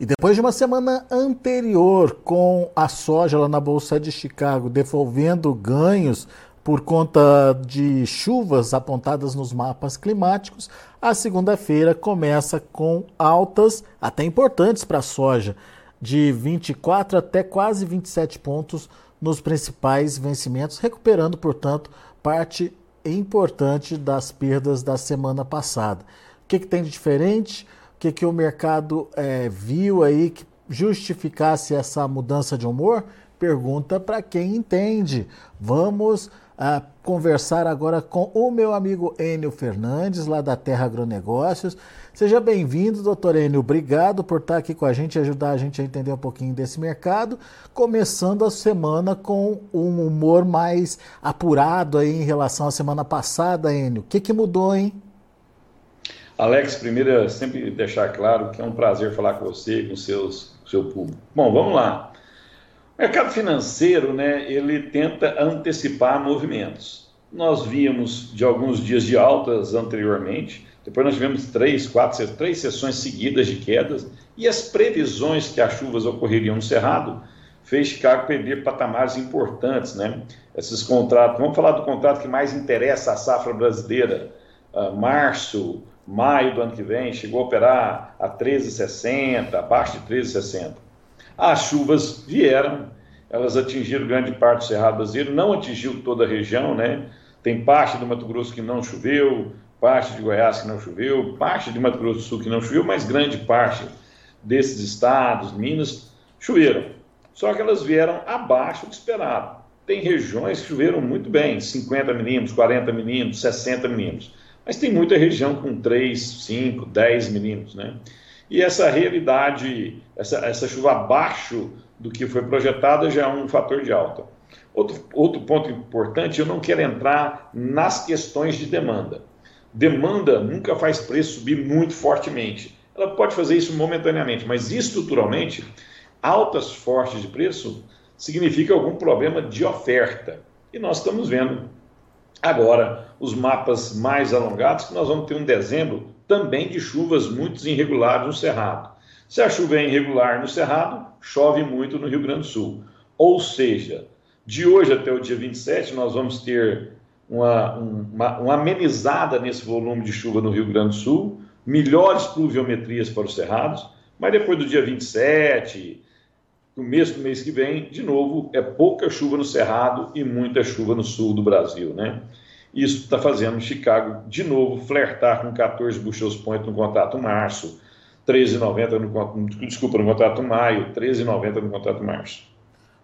E depois de uma semana anterior com a soja lá na Bolsa de Chicago devolvendo ganhos por conta de chuvas apontadas nos mapas climáticos, a segunda-feira começa com altas até importantes para a soja, de 24 até quase 27 pontos nos principais vencimentos, recuperando, portanto, parte importante das perdas da semana passada. O que, que tem de diferente? Que, que o mercado é, viu aí que justificasse essa mudança de humor? Pergunta para quem entende. Vamos ah, conversar agora com o meu amigo Enio Fernandes, lá da Terra Agronegócios. Seja bem-vindo, doutor Enio. Obrigado por estar aqui com a gente e ajudar a gente a entender um pouquinho desse mercado. Começando a semana com um humor mais apurado aí em relação à semana passada, Enio. O que, que mudou, hein? Alex, primeiro, é sempre deixar claro que é um prazer falar com você e com seus, seu público. Bom, vamos lá. O mercado financeiro, né, ele tenta antecipar movimentos. Nós víamos de alguns dias de altas anteriormente, depois nós tivemos três, quatro, três sessões seguidas de quedas, e as previsões que as chuvas ocorreriam no Cerrado fez Chicago perder patamares importantes, né? Esses contratos, vamos falar do contrato que mais interessa à safra brasileira, uh, março, maio do ano que vem, chegou a operar a 13,60, abaixo de 13,60. As chuvas vieram, elas atingiram grande parte do Cerrado Brasileiro, não atingiu toda a região, né? Tem parte do Mato Grosso que não choveu, parte de Goiás que não choveu, parte de Mato Grosso do Sul que não choveu, mas grande parte desses estados, Minas, choveram. Só que elas vieram abaixo do esperado. Tem regiões que choveram muito bem, 50 milímetros, 40 milímetros, 60 milímetros mas tem muita região com 3, 5, 10 milímetros, né? E essa realidade, essa, essa chuva abaixo do que foi projetado já é um fator de alta. Outro, outro ponto importante, eu não quero entrar nas questões de demanda. Demanda nunca faz preço subir muito fortemente. Ela pode fazer isso momentaneamente, mas estruturalmente, altas fortes de preço significa algum problema de oferta. E nós estamos vendo Agora, os mapas mais alongados, que nós vamos ter um dezembro também de chuvas muito irregulares no Cerrado. Se a chuva é irregular no Cerrado, chove muito no Rio Grande do Sul. Ou seja, de hoje até o dia 27, nós vamos ter uma, uma, uma amenizada nesse volume de chuva no Rio Grande do Sul, melhores pluviometrias para os cerrados, mas depois do dia 27, no mês do mês que vem, de novo, é pouca chuva no Cerrado e muita chuva no sul do Brasil, né? Isso está fazendo Chicago, de novo, flertar com 14 bushels point no contrato março, 13,90 no, desculpa, no contrato maio, 13,90 no contrato março.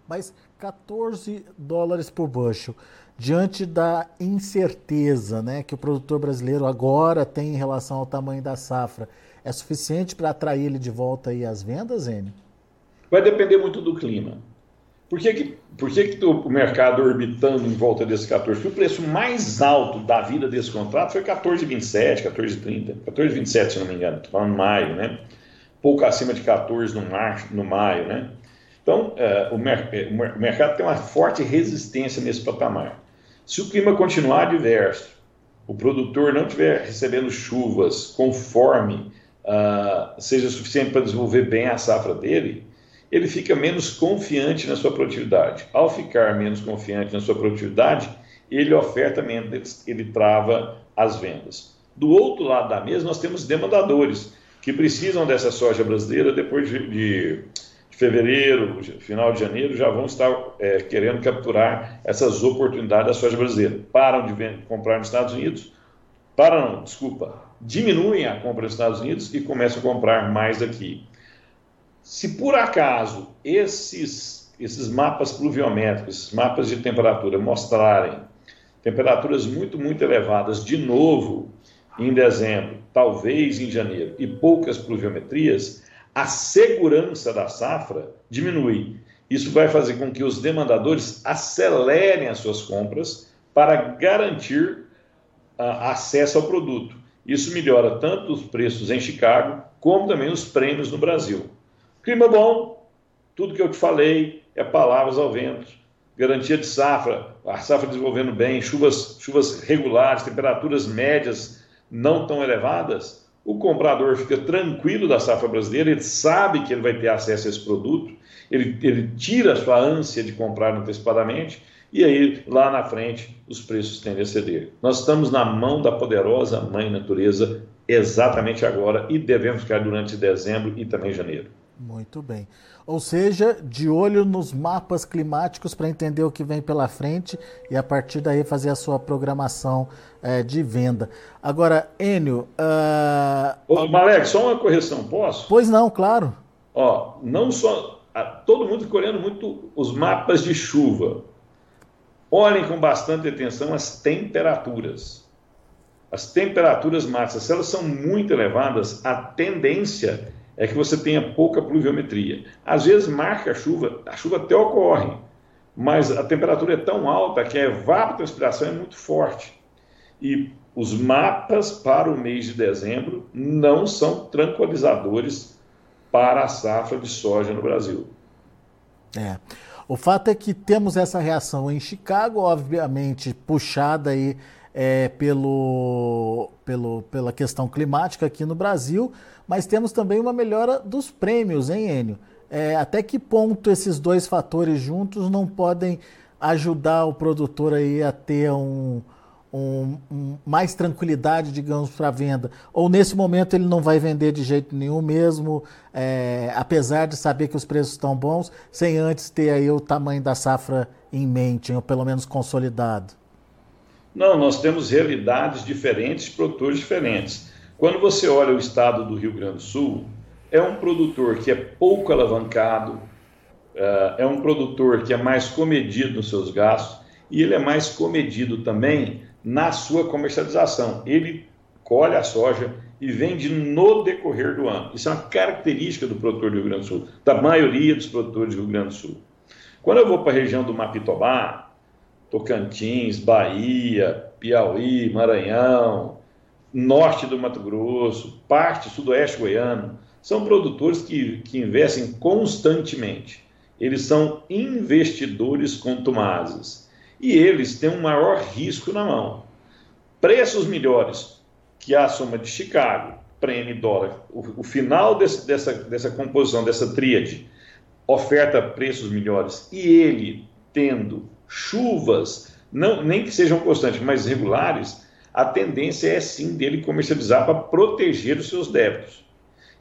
Mas 14 dólares por bushel, diante da incerteza né, que o produtor brasileiro agora tem em relação ao tamanho da safra, é suficiente para atrair ele de volta aí às vendas, Enio? Vai depender muito do clima. Por que, que, por que, que o mercado orbitando em volta desse 14? Porque o preço mais alto da vida desse contrato foi 14,27, 14,30, 14,27 se não me engano, estou falando maio, né? Pouco acima de 14 no, março, no maio, né? Então, é, o, mer o mercado tem uma forte resistência nesse patamar. Se o clima continuar adverso, o produtor não estiver recebendo chuvas conforme uh, seja suficiente para desenvolver bem a safra dele, ele fica menos confiante na sua produtividade. Ao ficar menos confiante na sua produtividade, ele oferta menos, ele trava as vendas. Do outro lado da mesa, nós temos demandadores que precisam dessa soja brasileira depois de, de, fevereiro, final de janeiro, já vão estar é, querendo capturar essas oportunidades da soja brasileira. Param de comprar nos Estados Unidos, param, desculpa, diminuem a compra nos Estados Unidos e começam a comprar mais aqui. Se por acaso esses, esses mapas pluviométricos, esses mapas de temperatura mostrarem temperaturas muito, muito elevadas de novo em dezembro, talvez em janeiro, e poucas pluviometrias, a segurança da safra diminui. Isso vai fazer com que os demandadores acelerem as suas compras para garantir uh, acesso ao produto. Isso melhora tanto os preços em Chicago, como também os prêmios no Brasil. Clima bom, tudo que eu te falei é palavras ao vento. Garantia de safra, a safra desenvolvendo bem, chuvas, chuvas regulares, temperaturas médias não tão elevadas, o comprador fica tranquilo da safra brasileira, ele sabe que ele vai ter acesso a esse produto, ele, ele tira a sua ânsia de comprar antecipadamente. E aí lá na frente os preços tendem a ceder. Nós estamos na mão da poderosa Mãe Natureza exatamente agora e devemos ficar durante dezembro e também janeiro. Muito bem. Ou seja, de olho nos mapas climáticos para entender o que vem pela frente e a partir daí fazer a sua programação é, de venda. Agora, Enio. Uh... Ô, Malek, só uma correção, posso? Pois não, claro. Ó, não só. Todo mundo fica olhando muito os mapas de chuva. Olhem com bastante atenção as temperaturas. As temperaturas máximas, se elas são muito elevadas, a tendência é que você tenha pouca pluviometria. Às vezes marca a chuva, a chuva até ocorre, mas a temperatura é tão alta que a evapotranspiração é muito forte. E os mapas para o mês de dezembro não são tranquilizadores para a safra de soja no Brasil. É. O fato é que temos essa reação em Chicago, obviamente puxada aí é, pelo, pelo, pela questão climática aqui no Brasil, mas temos também uma melhora dos prêmios, hein, Enio? É, até que ponto esses dois fatores juntos não podem ajudar o produtor aí a ter um, um, um mais tranquilidade, digamos, para venda? Ou nesse momento ele não vai vender de jeito nenhum mesmo, é, apesar de saber que os preços estão bons, sem antes ter aí o tamanho da safra em mente, ou pelo menos consolidado? Não, nós temos realidades diferentes, produtores diferentes. Quando você olha o estado do Rio Grande do Sul, é um produtor que é pouco alavancado, eh, é um produtor que é mais comedido nos seus gastos e ele é mais comedido também na sua comercialização. Ele colhe a soja e vende no decorrer do ano. Isso é uma característica do produtor do Rio Grande do Sul, da maioria dos produtores do Rio Grande do Sul. Quando eu vou para a região do Mapitobá, Tocantins, Bahia, Piauí, Maranhão, norte do Mato Grosso, parte sudoeste goiano, são produtores que, que investem constantemente. Eles são investidores contumazes e eles têm um maior risco na mão. Preços melhores que a soma de Chicago, prêmio dólar, o, o final desse, dessa, dessa composição, dessa tríade, oferta preços melhores e ele tendo chuvas, não, nem que sejam constantes, mas regulares, a tendência é sim dele comercializar para proteger os seus débitos.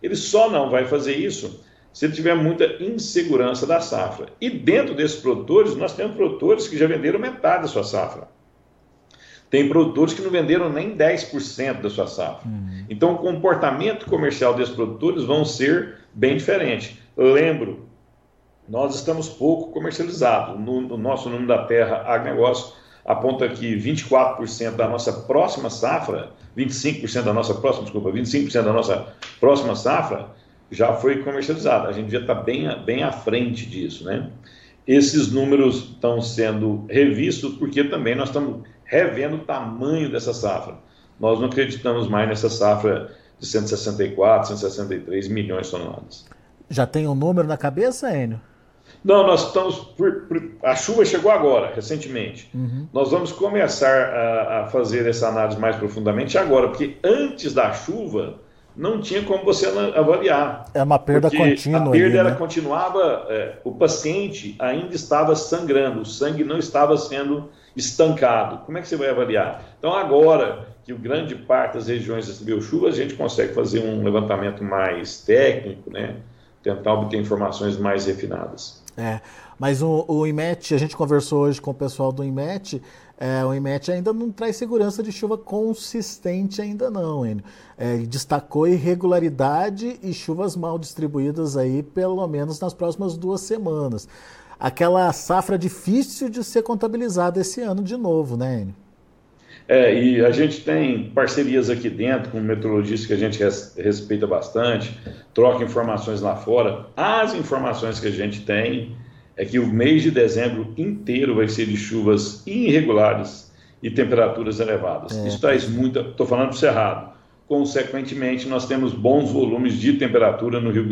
Ele só não vai fazer isso se ele tiver muita insegurança da safra. E dentro desses produtores, nós temos produtores que já venderam metade da sua safra. Tem produtores que não venderam nem 10% da sua safra. Uhum. Então, o comportamento comercial desses produtores vão ser bem diferente. Lembro, nós estamos pouco comercializados. No, no nosso número da terra agronegócio, aponta que 24% da nossa próxima safra, 25% da nossa próxima, desculpa, 25% da nossa próxima safra já foi comercializada. A gente já está bem, bem à frente disso, né? Esses números estão sendo revistos porque também nós estamos revendo o tamanho dessa safra. Nós não acreditamos mais nessa safra de 164, 163 milhões de toneladas. Já tem um número na cabeça, Enio? Não, nós estamos. Por, por, a chuva chegou agora, recentemente. Uhum. Nós vamos começar a, a, fazer essa análise mais profundamente agora, porque antes da chuva não tinha como você avaliar. É uma perda contínua. A perda ali, ela né? continuava, é, o paciente ainda estava sangrando, o sangue não estava sendo estancado. Como é que você vai avaliar? Então, agora que o grande parte das regiões recebeu chuva, a gente consegue fazer um levantamento mais técnico, né? tentar obter informações mais refinadas. É, mas o, o IMET, a gente conversou hoje com o pessoal do IMET, é, o IMET ainda não traz segurança de chuva consistente ainda não, Enio. É, destacou irregularidade e chuvas mal distribuídas aí pelo menos nas próximas duas semanas. Aquela safra difícil de ser contabilizada esse ano de novo, né, Enio? É, e a gente tem parcerias aqui dentro com meteorologistas que a gente res, respeita bastante, troca informações lá fora. As informações que a gente tem é que o mês de dezembro inteiro vai ser de chuvas irregulares e temperaturas elevadas. É. Isso traz muita. Estou falando para o Cerrado. Consequentemente, nós temos bons volumes de temperatura no Rio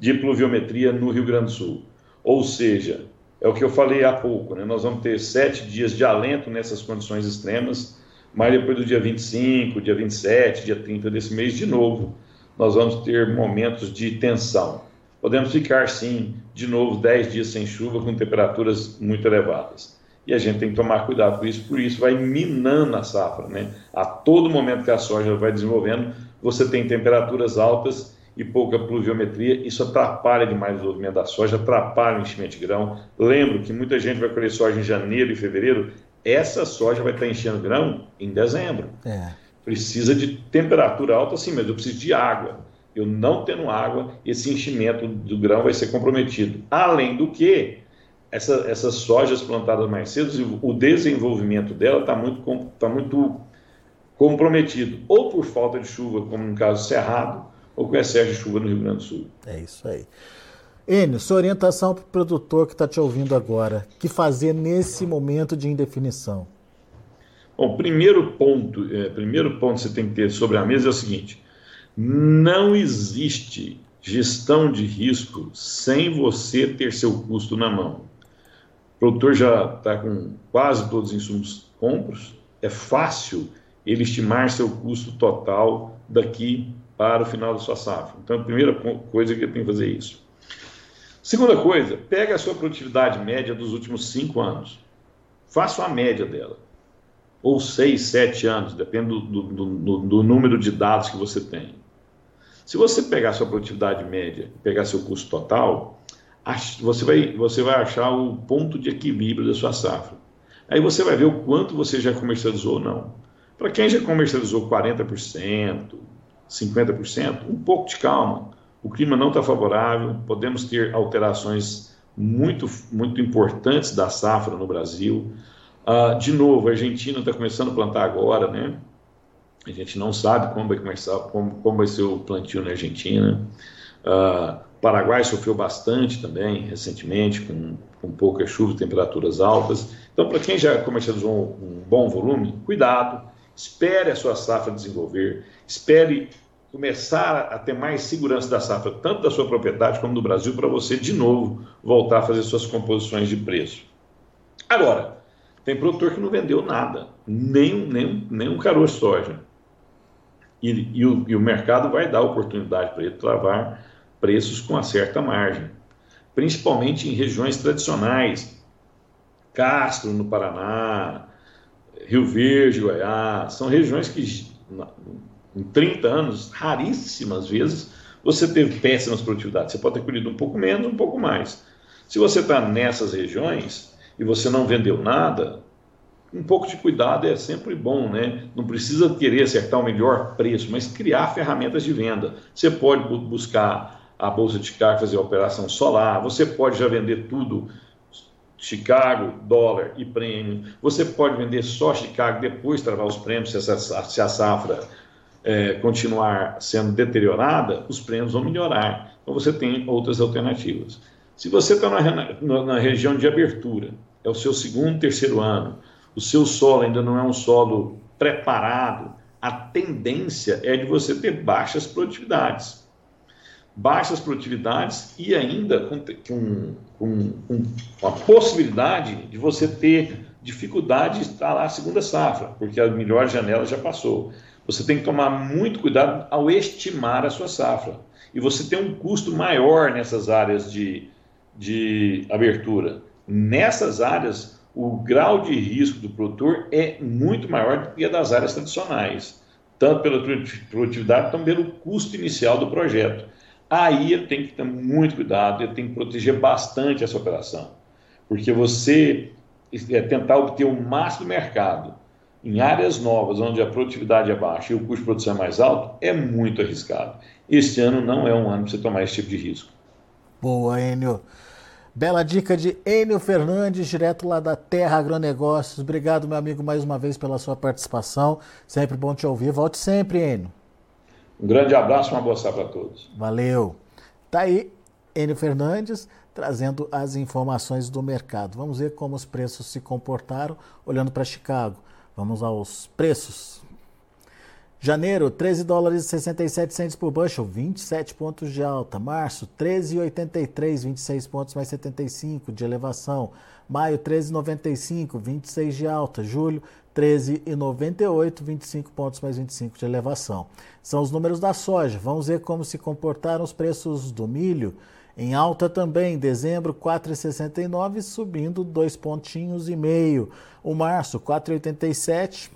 de pluviometria no Rio Grande do Sul. Ou seja, é o que eu falei há pouco, né? Nós vamos ter sete dias de alento nessas condições extremas, mas depois do dia 25, dia 27, dia 30 desse mês, de novo, nós vamos ter momentos de tensão. Podemos ficar, sim, de novo, 10 dias sem chuva, com temperaturas muito elevadas. E a gente tem que tomar cuidado com isso, por isso vai minando a safra, né? A todo momento que a soja vai desenvolvendo, você tem temperaturas altas e pouca pluviometria, isso atrapalha demais o desenvolvimento da soja, atrapalha o enchimento de grão. Lembro que muita gente vai colher soja em janeiro e fevereiro, essa soja vai estar enchendo grão em dezembro. É. Precisa de temperatura alta, sim, mas eu preciso de água. Eu não tendo água, esse enchimento do grão vai ser comprometido. Além do que, essa, essas sojas plantadas mais cedo, o desenvolvimento dela está muito, tá muito comprometido, ou por falta de chuva, como no caso Cerrado, ou com excesso de chuva no Rio Grande do Sul. É isso aí. Enio, sua orientação para o produtor que está te ouvindo agora, que fazer nesse momento de indefinição? Bom, primeiro ponto, é, primeiro ponto que você tem que ter sobre a mesa é o seguinte: não existe gestão de risco sem você ter seu custo na mão. O produtor já está com quase todos os insumos compros, é fácil ele estimar seu custo total daqui para o final da sua safra. Então, a primeira coisa que tem que fazer é isso. Segunda coisa, pega a sua produtividade média dos últimos cinco anos. Faça a média dela. Ou seis, sete anos, depende do, do, do, do número de dados que você tem. Se você pegar a sua produtividade média e pegar seu custo total, você vai, você vai achar o ponto de equilíbrio da sua safra. Aí você vai ver o quanto você já comercializou ou não. Para quem já comercializou 40%, 50%, um pouco de calma. O clima não está favorável, podemos ter alterações muito, muito importantes da safra no Brasil. Uh, de novo, a Argentina está começando a plantar agora, né? A gente não sabe como vai começar, como, como vai ser o plantio na Argentina. Uh, Paraguai sofreu bastante também recentemente, com, com pouca chuva temperaturas altas. Então, para quem já comercializou um, um bom volume, cuidado, espere a sua safra desenvolver, espere começar a ter mais segurança da safra, tanto da sua propriedade como do Brasil, para você, de novo, voltar a fazer suas composições de preço. Agora, tem produtor que não vendeu nada, nem, nem, nem um caroço de soja. E, e, o, e o mercado vai dar oportunidade para ele travar preços com uma certa margem, principalmente em regiões tradicionais, Castro, no Paraná, Rio Verde, Goiás, são regiões que em 30 anos, raríssimas vezes, você teve péssimas produtividades. Você pode ter colhido um pouco menos, um pouco mais. Se você está nessas regiões e você não vendeu nada, um pouco de cuidado é sempre bom, né? Não precisa querer acertar o melhor preço, mas criar ferramentas de venda. Você pode buscar a Bolsa de Chicago, fazer a operação solar, você pode já vender tudo Chicago, dólar e prêmio. Você pode vender só Chicago, depois travar os prêmios se, essa, se a safra é, continuar sendo deteriorada, os prêmios vão melhorar. Então você tem outras alternativas. Se você está na, na, região de abertura, é o seu segundo, terceiro ano, o seu solo ainda não é um solo preparado, a tendência é de você ter baixas produtividades. Baixas produtividades e ainda com, com, com, possibilidade de você ter dificuldade de lá a segunda safra, porque a melhor janela já passou. Você tem que tomar muito cuidado ao estimar a sua safra. E você tem um custo maior nessas áreas de, de abertura. Nessas áreas, o grau de risco do produtor é muito maior do que a das áreas tradicionais, tanto pela produtividade, quanto pelo custo inicial do projeto. Aí ele tem que ter muito cuidado, ele tem que proteger bastante essa operação, porque você é tentar obter o máximo do mercado em áreas novas, onde a produtividade é baixa e o custo de produção é mais alto, é muito arriscado. Este ano não é um ano para você tomar esse tipo de risco. Boa, Enio. Bela dica de Enio Fernandes, direto lá da Terra Agronegócios. Obrigado, meu amigo, mais uma vez pela sua participação. Sempre bom te ouvir. Volte sempre, Enio. Um grande abraço, uma boa safra a todos. Valeu. Tá aí, Enio Fernandes, trazendo as informações do mercado. Vamos ver como os preços se comportaram olhando para Chicago. Vamos aos preços. Janeiro, 13 dólares e 67 centos por bushel, 27 pontos de alta. Março, 13,83, 26 pontos mais 75 de elevação. Maio, 13,95, 26 de alta. Julho, 13,98, 25 pontos mais 25 de elevação. São os números da soja. Vamos ver como se comportaram os preços do milho. Em alta também, dezembro 4,69, subindo dois pontinhos e meio. O março 4,87,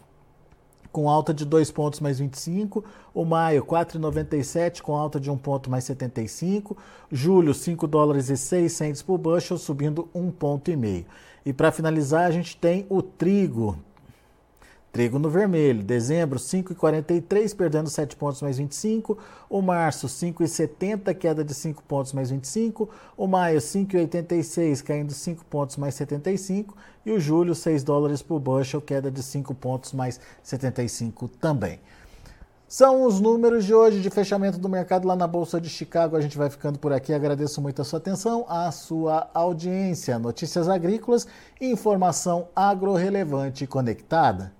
com alta de 2 pontos mais 25. O maio, 4,97 com alta de 1 ponto mais 75. Julho, 5 dólares e 6 centos por bushel, subindo 1 ponto e meio. E para finalizar, a gente tem o trigo, Trigo no vermelho, dezembro 5,43, perdendo 7 pontos mais 25. O março 5,70, queda de 5 pontos mais 25. O maio 5,86, caindo 5 pontos mais 75. E o julho 6 dólares por bushel, queda de 5 pontos mais 75 também. São os números de hoje de fechamento do mercado lá na Bolsa de Chicago. A gente vai ficando por aqui. Agradeço muito a sua atenção, a sua audiência. Notícias agrícolas informação agro-relevante conectada.